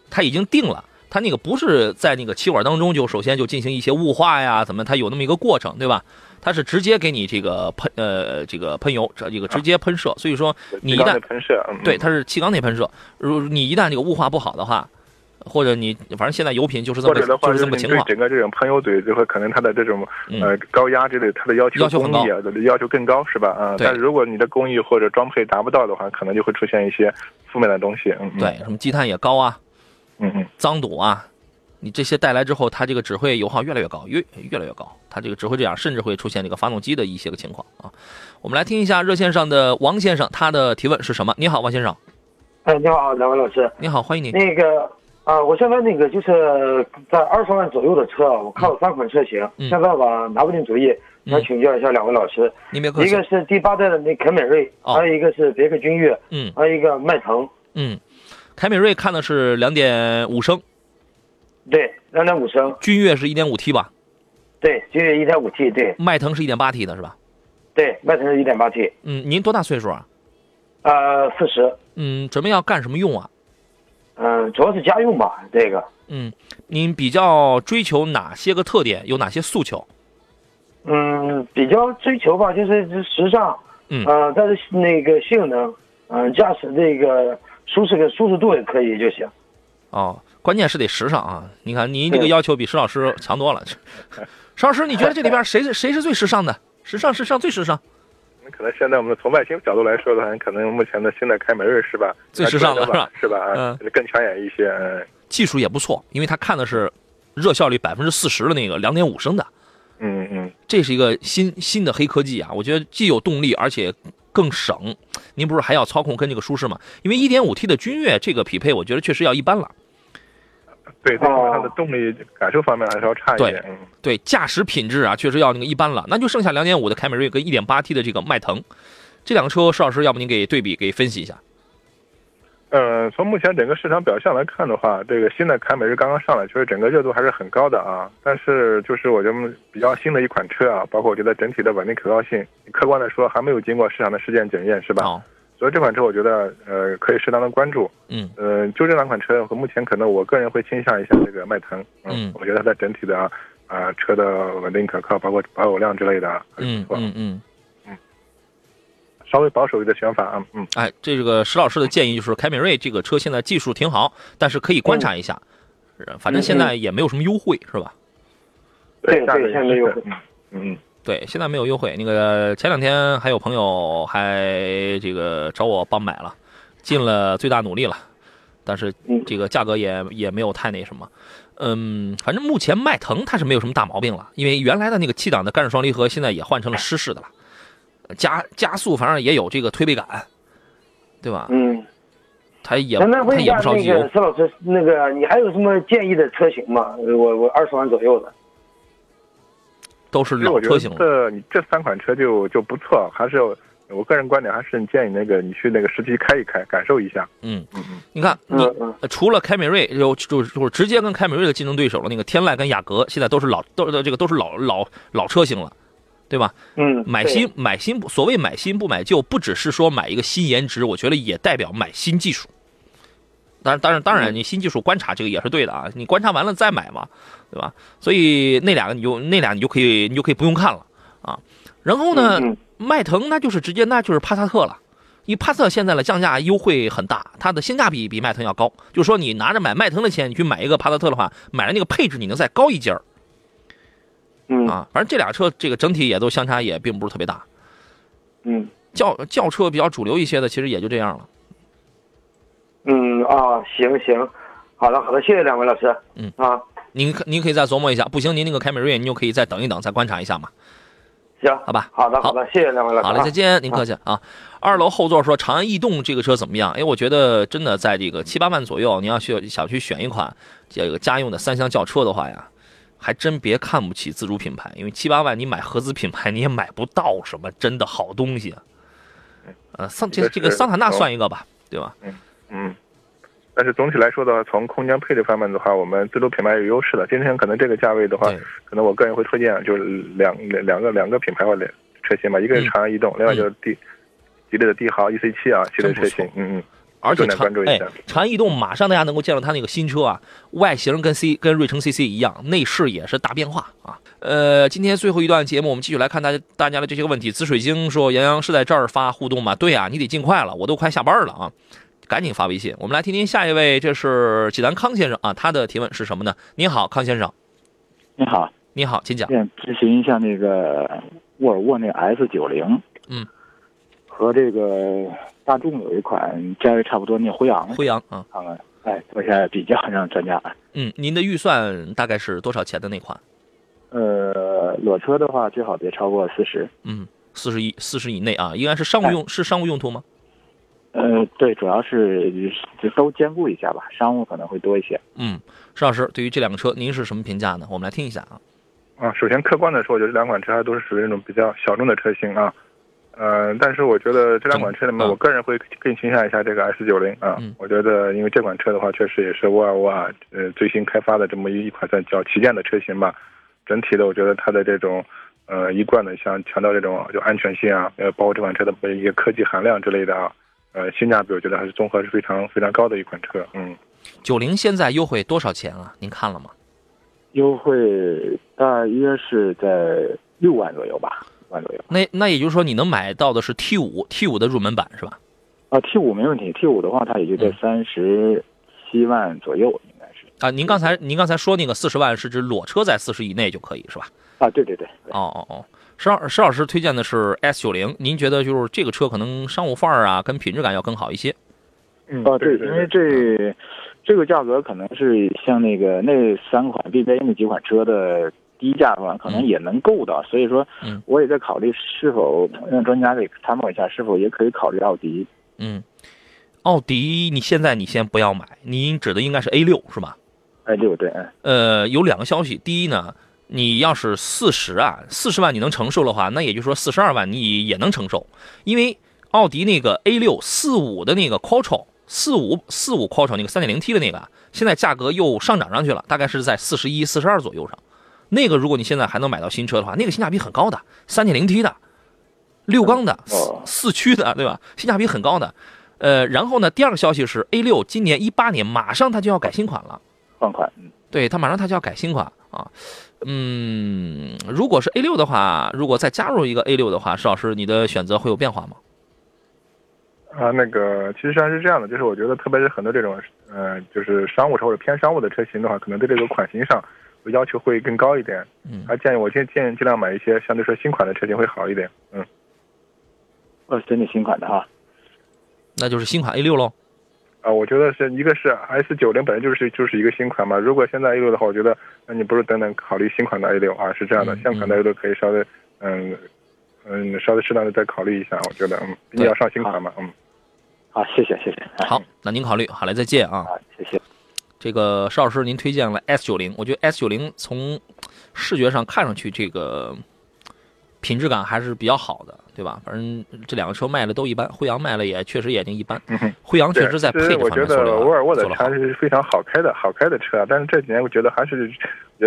它已经定了，它那个不是在那个气管当中就首先就进行一些雾化呀，怎么它有那么一个过程，对吧？它是直接给你这个喷呃这个喷油这这个直接喷射，所以说你一旦喷射，对，它是气缸内喷射。如你一旦这个雾化不好的话，或者你反正现在油品就是这么就是这么情况。整个这种喷油嘴就会可能它的这种呃高压之类，它的要求工艺啊要求更高是吧？啊，但是如果你的工艺或者装配达不到的话，可能就会出现一些负面的东西。嗯，对，什么积碳也高啊，嗯嗯，脏堵啊。你这些带来之后，它这个只会油耗越来越高，越越来越高，它这个只会这样，甚至会出现这个发动机的一些个情况啊。我们来听一下热线上的王先生，他的提问是什么？你好，王先生。哎，你好，两位老师。你好，欢迎你。那个啊，我现在那个就是在二十万左右的车，我看了三款车型，现在吧拿不定主意，想请教一下两位老师。你别客气。一个是第八代的那凯美瑞，还有一个是别克君越，嗯，还有一个迈腾。嗯，凯美瑞看的是两点五升。对，两点五升。君越是一点五 T 吧？对，君越一点五 T。对，迈腾是一点八 T 的是吧？对，迈腾是一点八 T。嗯，您多大岁数啊？呃，四十。嗯，准备要干什么用啊？嗯，主要是家用吧，这个。嗯，您比较追求哪些个特点？有哪些诉求？嗯，比较追求吧，就是时尚。嗯。呃，但是那个性能，嗯，驾驶这个舒适的舒适度也可以就行。哦。关键是得时尚啊！你看，您这个要求比石老师强多了。石老师，你觉得这里边谁是谁是最时尚的？时尚，时尚，最时尚。可能现在我们从外形角度来说的话，可能目前的新的凯美瑞是吧？最时尚的是吧？是吧？嗯，更抢眼一些。嗯，技术也不错，因为它看的是热效率百分之四十的那个两点五升的。嗯嗯，这是一个新新的黑科技啊！我觉得既有动力，而且更省。您不是还要操控跟这个舒适吗？因为一点五 T 的君越这个匹配，我觉得确实要一般了。对，这方面它的动力感受方面还是要差一点。对，驾驶品质啊，确实要那个一般了。那就剩下两点五的凯美瑞跟一点八 T 的这个迈腾，这两个车，邵老师，要不您给对比，给分析一下？呃，从目前整个市场表现来看的话，这个新的凯美瑞刚刚上来，其实整个热度还是很高的啊。但是就是我觉得比较新的一款车啊，包括我觉得整体的稳定可靠性，客观来说还没有经过市场的实践检验，是吧？所以这款车我觉得呃可以适当的关注，嗯，呃就这两款车和目前可能我个人会倾向一下这个迈腾，嗯，我觉得它在整体的啊车的稳定可靠，包括保有量之类的，嗯嗯嗯嗯，稍微保守一点选法啊，嗯，哎，这个石老师的建议就是凯美瑞这个车现在技术挺好，但是可以观察一下，反正现在也没有什么优惠是吧？对对，现在没有，嗯。对，现在没有优惠。那个前两天还有朋友还这个找我帮买了，尽了最大努力了，但是这个价格也也没有太那什么。嗯，反正目前迈腾它是没有什么大毛病了，因为原来的那个七档的干式双离合现在也换成了湿式的了，加加速反正也有这个推背感，对吧？嗯，它也它也不烧机油。石老师，那个你还有什么建议的车型吗？我我二十万左右的。都是老车型了。这你这三款车就就不错，还是我个人观点还是建议那个你去那个实际开一开，感受一下。嗯嗯嗯，你看你除了凯美瑞，就就就是直接跟凯美瑞的竞争对手了，那个天籁跟雅阁，现在都是老都是这个都是老老老车型了，对吧？嗯，买新买新，所谓买新不买旧，不只是说买一个新颜值，我觉得也代表买新技术。当然，当然，当然，你新技术观察这个也是对的啊，你观察完了再买嘛，对吧？所以那两个你就那俩你就可以你就可以不用看了啊。然后呢，迈腾那就是直接那就是帕萨特了，因为帕萨特现在的降价优惠很大，它的性价比比迈腾要高。就是说你拿着买迈腾的钱，你去买一个帕萨特的话，买的那个配置你能再高一截儿。嗯啊，反正这俩车这个整体也都相差也并不是特别大。嗯，轿轿车比较主流一些的，其实也就这样了。嗯啊，行行，好的好的，谢谢两位老师。嗯啊，您可您可以再琢磨一下，不行您那个凯美瑞，您就可以再等一等，再观察一下嘛。行，好吧，好的好的，谢谢两位老师。好嘞，再见，您客气啊。二楼后座说长安逸动这个车怎么样？哎，我觉得真的在这个七八万左右，你要去想去选一款这个家用的三厢轿车的话呀，还真别看不起自主品牌，因为七八万你买合资品牌你也买不到什么真的好东西。呃，桑这这个桑塔纳算一个吧，对吧？嗯。嗯，但是总体来说的话，从空间配置方面的话，我们自主品牌有优势的。今天可能这个价位的话，可能我个人会推荐就是两两两个两个品牌或者车型吧，一个是长安逸动，另外就是帝吉利的帝豪 EC 七啊系列车型。嗯嗯，而且长哎，长安逸动马上大家能够见到它那个新车啊，外形跟 C 跟瑞城 CC 一样，内饰也是大变化啊。呃，今天最后一段节目，我们继续来看大家大家的这些个问题。紫水晶说：“杨洋是在这儿发互动吗？”对啊，你得尽快了，我都快下班了啊。赶紧发微信，我们来听听下一位，这是济南康先生啊，他的提问是什么呢？您好，康先生。你好，你好，请讲。想咨询一下那个沃尔沃那 S 九零，嗯，和这个大众有一款价位差不多那辉昂，辉昂啊，看看，哎，做一下比较，让专家。嗯，您的预算大概是多少钱的那款？呃，裸车的话最好别超过四十。嗯，四十一，四十以内啊，应该是商务用，是商务用途吗？呃，对，主要是就都兼顾一下吧，商务可能会多一些。嗯，石老师，对于这两个车，您是什么评价呢？我们来听一下啊。啊，首先客观的说，我觉得这两款车还都是属于那种比较小众的车型啊。呃，但是我觉得这两款车里面，我个人会更倾向一下这个 S 九零啊。嗯、我觉得，因为这款车的话，确实也是沃尔沃啊，呃，最新开发的这么一款算叫旗舰的车型吧。整体的，我觉得它的这种呃一贯的像强调这种就安全性啊，呃，包括这款车的一些科技含量之类的啊。呃，性价比我觉得还是综合是非常非常高的一款车。嗯，九零现在优惠多少钱啊？您看了吗？优惠大约是在六万左右吧，万左右。那那也就是说，你能买到的是 T 五 T 五的入门版是吧？啊，T 五没问题，T 五的话它也就在三十七万左右，应该是。啊，您刚才您刚才说那个四十万是指裸车在四十以内就可以是吧？啊，对对对。哦哦哦。石老石老师推荐的是 S 九零，您觉得就是这个车可能商务范儿啊，跟品质感要更好一些。嗯，哦，对，因为这这个价格可能是像那个那三款 BBA 那几款车的低价的话，可能也能够到，所以说，嗯，我也在考虑是否让专家给参谋一下，是否也可以考虑奥迪。嗯，奥迪你现在你先不要买，您指的应该是 A 六是吧？A 六对，呃，有两个消息，第一呢。你要是四十啊，四十万你能承受的话，那也就是说四十二万你也能承受，因为奥迪那个 A 六四五的那个 Quattro 四五四五 Quattro 那个三点零 T 的那个，现在价格又上涨上去了，大概是在四十一、四十二左右上。那个如果你现在还能买到新车的话，那个性价比很高的，三点零 T 的，六缸的，四驱的，对吧？性价比很高的。呃，然后呢，第二个消息是 A 六今年一八年马上它就要改新款了，换款，对，它马上它就要改新款啊。嗯，如果是 A 六的话，如果再加入一个 A 六的话，石老师，你的选择会有变化吗？啊，那个其实上是这样的，就是我觉得，特别是很多这种呃，就是商务车或者偏商务的车型的话，可能对这个款型上要求会更高一点。嗯，还建议我建建议尽量买一些相对说新款的车型会好一点。嗯，哦，真的新款的哈，那就是新款 A 六喽。啊，我觉得是一个是 S 九零本来就是就是一个新款嘛，如果现在 A 六的话，我觉得那你不如等等考虑新款的 A 六啊，是这样的，现款的 A 六可以稍微嗯嗯稍微适当的再考虑一下，我觉得嗯，毕竟要上新款嘛，嗯。好，谢谢谢谢。好，那您考虑好嘞，再见啊。好，谢谢。这个邵老师，您推荐了 S 九零，我觉得 S 九零从视觉上看上去这个品质感还是比较好的，对吧？反正这两个车卖的都一般，辉昂卖了也确实也就一般。辉昂确实在配置我觉得沃尔沃的车是非常好开的，好开的车。但是这几年我觉得还是，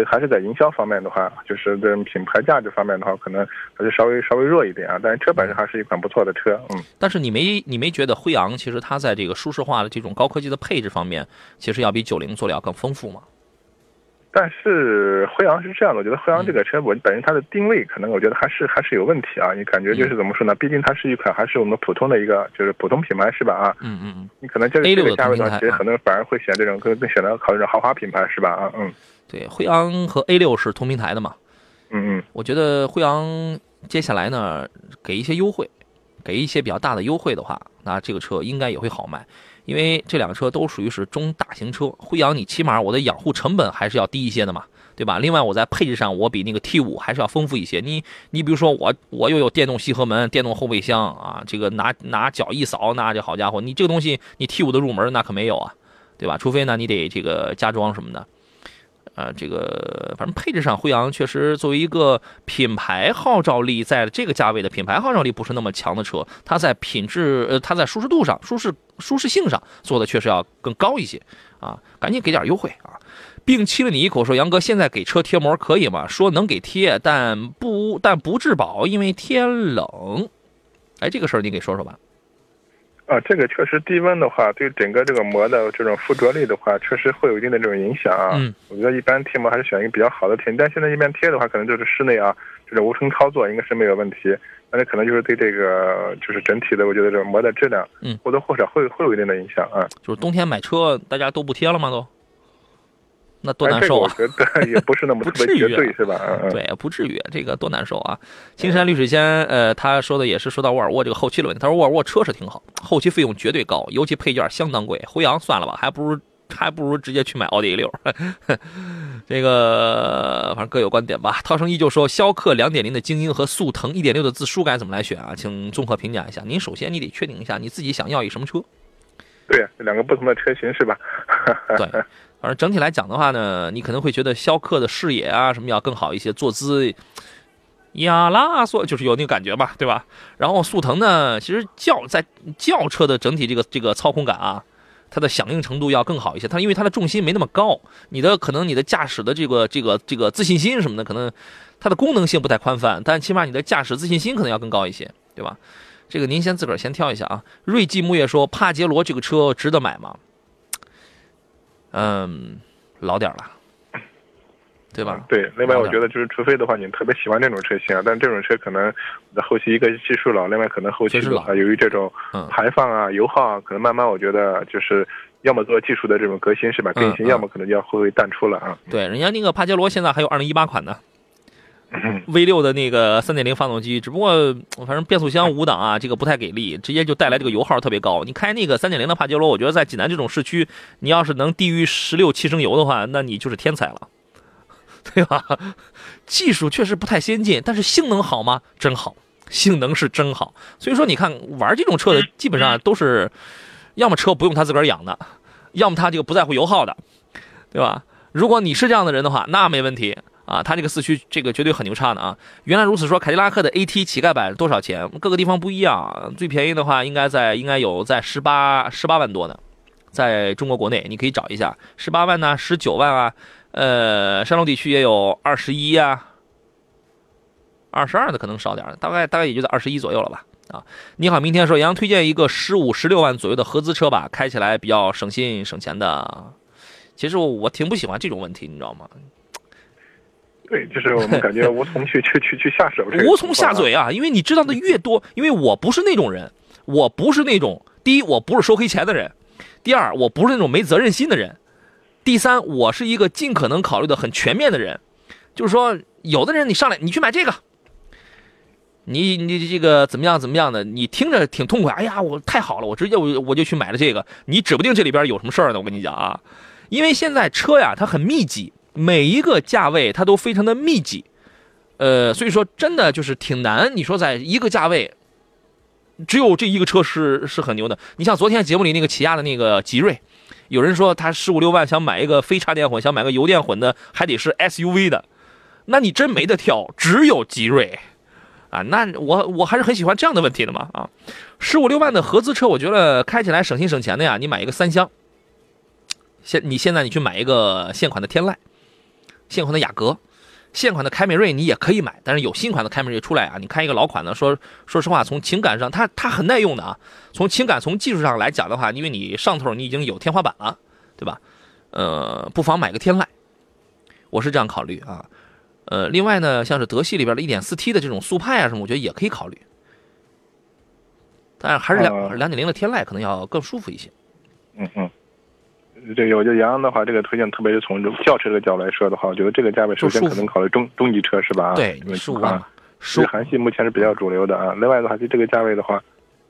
还是在营销方面的话，就是这品牌价值方面的话，可能还是稍微稍微弱一点啊。但是车本身还是一款不错的车，嗯。但是你没你没觉得辉昂其实它在这个舒适化的这种高科技的配置方面，其实要比九零做的要更丰富吗？但是辉昂是这样的，我觉得辉昂这个车，我本身它的定位可能我觉得还是还是有问题啊。你感觉就是怎么说呢？毕竟它是一款还是我们普通的一个就是普通品牌是吧？啊，嗯嗯嗯。你可能这这个价位段，其实很多人反而会选这种更更选择考虑这种豪华品牌是吧？啊，嗯。对，辉昂和 A 六是同平台的嘛？嗯嗯。我觉得辉昂接下来呢，给一些优惠，给一些比较大的优惠的话，那这个车应该也会好卖。因为这两个车都属于是中大型车，辉阳你起码我的养护成本还是要低一些的嘛，对吧？另外我在配置上我比那个 T 五还是要丰富一些。你你比如说我我又有电动吸合门、电动后备箱啊，这个拿拿脚一扫，那这好家伙，你这个东西你 T 五的入门那可没有啊，对吧？除非呢你得这个加装什么的。啊，这个反正配置上，辉昂确实作为一个品牌号召力在这个价位的品牌号召力不是那么强的车，它在品质呃，它在舒适度上、舒适舒适性上做的确实要更高一些啊！赶紧给点优惠啊！并亲了你一口说：“杨哥，现在给车贴膜可以吗？”说能给贴，但不但不质保，因为天冷。哎，这个事儿你给说说吧。啊，这个确实低温的话，对整个这个膜的这种附着力的话，确实会有一定的这种影响啊。嗯，我觉得一般贴膜还是选一个比较好的贴，但现在一般贴的话，可能就是室内啊，就是无尘操作应该是没有问题，但是可能就是对这个就是整体的，我觉得这个膜的质量，嗯，或多或少会会有一定的影响啊。就是冬天买车，大家都不贴了吗？都？那多难受啊！我觉得 也不是那么特别绝对，是吧？对，不至于，这个多难受啊！青山绿水仙，呃，他说的也是说到沃尔沃这个后期的问题。他说沃尔沃车是挺好，后期费用绝对高，尤其配件相当贵。辉昂算了吧，还不如还不如直接去买奥迪 A 六。这个反正各有观点吧。涛声依旧说，逍客两点零的精英和速腾一点六的自输该怎么来选啊？请综合评价一下。您首先你得确定一下你自己想要一什么车。对，两个不同的车型是吧？对。反正整体来讲的话呢，你可能会觉得逍客的视野啊什么要更好一些，坐姿呀啦索就是有那个感觉吧，对吧？然后速腾呢，其实轿在轿车的整体这个这个操控感啊，它的响应程度要更好一些。它因为它的重心没那么高，你的可能你的驾驶的这个这个这个自信心什么的，可能它的功能性不太宽泛，但起码你的驾驶自信心可能要更高一些，对吧？这个您先自个儿先挑一下啊。瑞记木叶说，帕杰罗这个车值得买吗？嗯，老点了，对吧？对，另外我觉得就是，除非的话，你特别喜欢这种车型啊，但这种车可能后期一个技术老，另外可能后期啊，由于这种排放啊、油耗啊，可能慢慢我觉得就是要么做技术的这种革新是吧？更新，要么可能就要会淡出了啊。对，人家那个帕杰罗现在还有二零一八款呢。V 六的那个三点零发动机，只不过反正变速箱五档啊，这个不太给力，直接就带来这个油耗特别高。你开那个三点零的帕杰罗，我觉得在济南这种市区，你要是能低于十六七升油的话，那你就是天才了，对吧？技术确实不太先进，但是性能好吗？真好，性能是真好。所以说，你看玩这种车的，基本上都是要么车不用他自个儿养的，要么他这个不在乎油耗的，对吧？如果你是这样的人的话，那没问题。啊，它这个四驱这个绝对很牛叉的啊！原来如此说，凯迪拉克的 AT 乞丐版多少钱？各个地方不一样，最便宜的话应该在应该有在十八十八万多的，在中国国内你可以找一下，十八万呢，十九万啊，呃，山东地区也有二十一啊，二十二的可能少点，大概大概也就在二十一左右了吧。啊，你好，明天说杨推荐一个十五十六万左右的合资车吧，开起来比较省心省钱的。其实我我挺不喜欢这种问题，你知道吗？对，就是我们感觉无从去 去去去下手，无从下嘴啊！因为你知道的越多，因为我不是那种人，我不是那种第一，我不是收黑钱的人；第二，我不是那种没责任心的人；第三，我是一个尽可能考虑的很全面的人。就是说，有的人你上来你去买这个，你你这个怎么样怎么样的，你听着挺痛快。哎呀，我太好了，我直接我我就去买了这个。你指不定这里边有什么事儿呢？我跟你讲啊，因为现在车呀，它很密集。每一个价位它都非常的密集，呃，所以说真的就是挺难。你说在一个价位，只有这一个车是是很牛的。你像昨天节目里那个起亚的那个吉瑞，有人说他十五六万想买一个非插电混，想买个油电混的，还得是 SUV 的，那你真没得挑，只有吉瑞啊，那我我还是很喜欢这样的问题的嘛啊，十五六万的合资车，我觉得开起来省心省钱的呀。你买一个三厢，现你现在你去买一个现款的天籁，现款的雅阁，现款的凯美瑞，你也可以买。但是有新款的凯美瑞出来啊，你看一个老款的，说说实话，从情感上它它很耐用的啊。从情感从技术上来讲的话，因为你上头你已经有天花板了，对吧？呃，不妨买个天籁，我是这样考虑啊。呃，另外呢，像是德系里边的 1.4T 的这种速派啊什么，我觉得也可以考虑。但是还是两两点零的天籁可能要更舒服一些。嗯嗯，这个我觉得杨洋的话，这个推荐，特别是从轿车这个角度来说的话，我觉得这个价位首先可能考虑中中级车是吧？对，十五万，十韩系目前是比较主流的啊。另外的话，就这个价位的话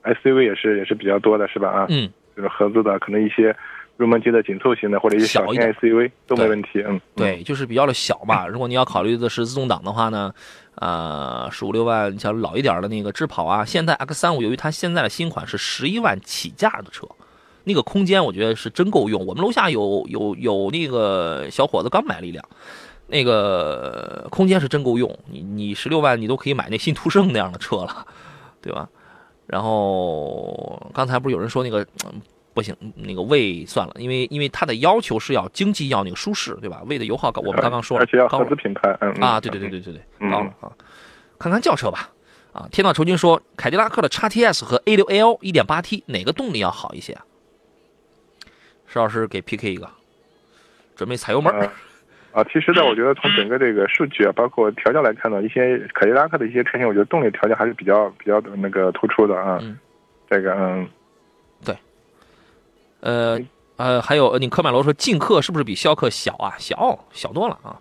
，SUV 也是也是比较多的是吧？啊，嗯，就是合资的，可能一些。入门级的紧凑型的或者一些小型 SUV 都没问题，嗯，对，就是比较的小嘛。如果你要考虑的是自动挡的话呢，呃，十五六万，像老一点的那个智跑啊，现在 X 三五，由于它现在的新款是十一万起价的车，那个空间我觉得是真够用。我们楼下有有有那个小伙子刚买了一辆，那个空间是真够用。你你十六万你都可以买那新途胜那样的车了，对吧？然后刚才不是有人说那个。不行，那个魏算了，因为因为它的要求是要经济，要那个舒适，对吧？魏的油耗高，我们刚刚说了，而且要合资品牌，嗯啊，对对对对对对，高了啊。看看轿车吧，啊，天道酬君说，凯迪拉克的叉 TS 和 A 六 L 一点八 T 哪个动力要好一些啊？石老师给 PK 一个，准备踩油门。啊，其实呢，我觉得从整个这个数据啊，包括调教来看呢，一些凯迪拉克的一些车型，我觉得动力调教还是比较比较的那个突出的啊。这个嗯。对呃呃，还有你科迈罗说劲客是不是比逍客小啊？小小多了啊，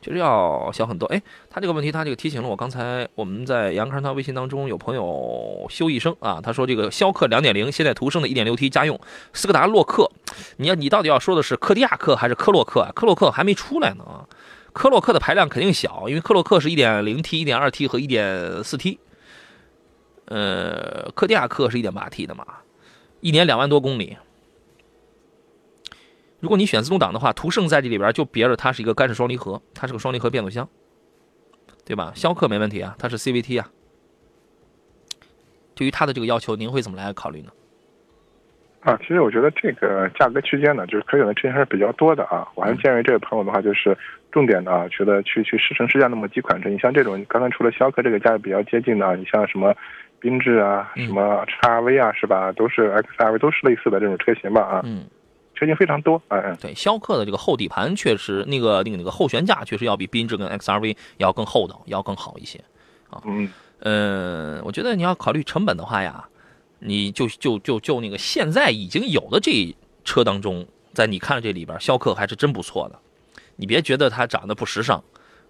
就是要小很多。哎，他这个问题他这个提醒了我。刚才我们在杨康他微信当中有朋友修一生啊，他说这个逍客两点零，现在途胜的一点六 T 家用斯柯达洛克，你要你到底要说的是柯迪亚克还是科洛克啊？科洛克还没出来呢啊，科洛克的排量肯定小，因为科洛克是一点零 T、一点二 T 和一点四 T，呃，柯迪亚克是一点八 T 的嘛，一年两万多公里。如果你选自动挡的话，途胜在这里边就别着它是一个干式双离合，它是个双离合变速箱，对吧？逍客没问题啊，它是 CVT 啊。对于它的这个要求，您会怎么来考虑呢？啊，其实我觉得这个价格区间呢，就是可选的车型还是比较多的啊。我还是建议这位朋友的话，就是重点的啊，觉得去去试乘试驾那么几款车。你像这种刚才除了逍客这个价位比较接近的，你像什么缤智啊、什么叉 V 啊，是吧？都是 XRV，都是类似的这种车型吧？啊。嗯。车型非常多，哎，对，逍客的这个后底盘确实，那个那个那个后悬架确实要比缤智跟 XRV 要更厚道，要更好一些，啊，嗯，呃，我觉得你要考虑成本的话呀，你就就就就那个现在已经有的这车当中，在你看这里边，逍客还是真不错的，你别觉得它长得不时尚、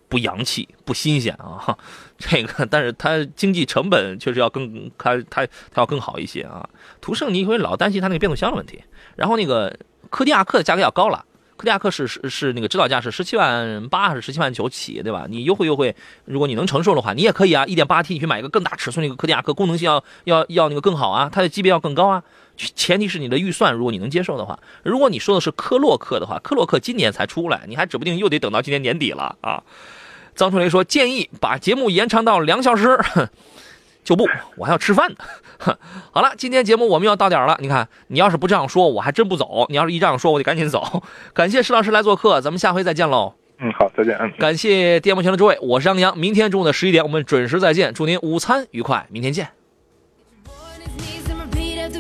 不洋气、不新鲜啊，这个，但是它经济成本确实要更，它它它要更好一些啊。途胜你会老担心它那个变速箱的问题，然后那个。柯迪亚克的价格要高了，柯迪亚克是是是那个指导价是十七万八还是十七万九起，对吧？你优惠优惠，如果你能承受的话，你也可以啊。一点八 T 你去买一个更大尺寸的一个柯迪亚克，功能性要要要那个更好啊，它的级别要更高啊。前提是你的预算，如果你能接受的话。如果你说的是科洛克的话，科洛克今年才出来，你还指不定又得等到今年年底了啊。张春雷说建议把节目延长到两小时。就不，我还要吃饭呢。好了，今天节目我们要到点了。你看，你要是不这样说，我还真不走。你要是一这样说，我就赶紧走。感谢石老师来做客，咱们下回再见喽。嗯，好，再见。嗯，感谢电幕前的诸位，我是杨洋。明天中午的十一点，我们准时再见。祝您午餐愉快，明天见。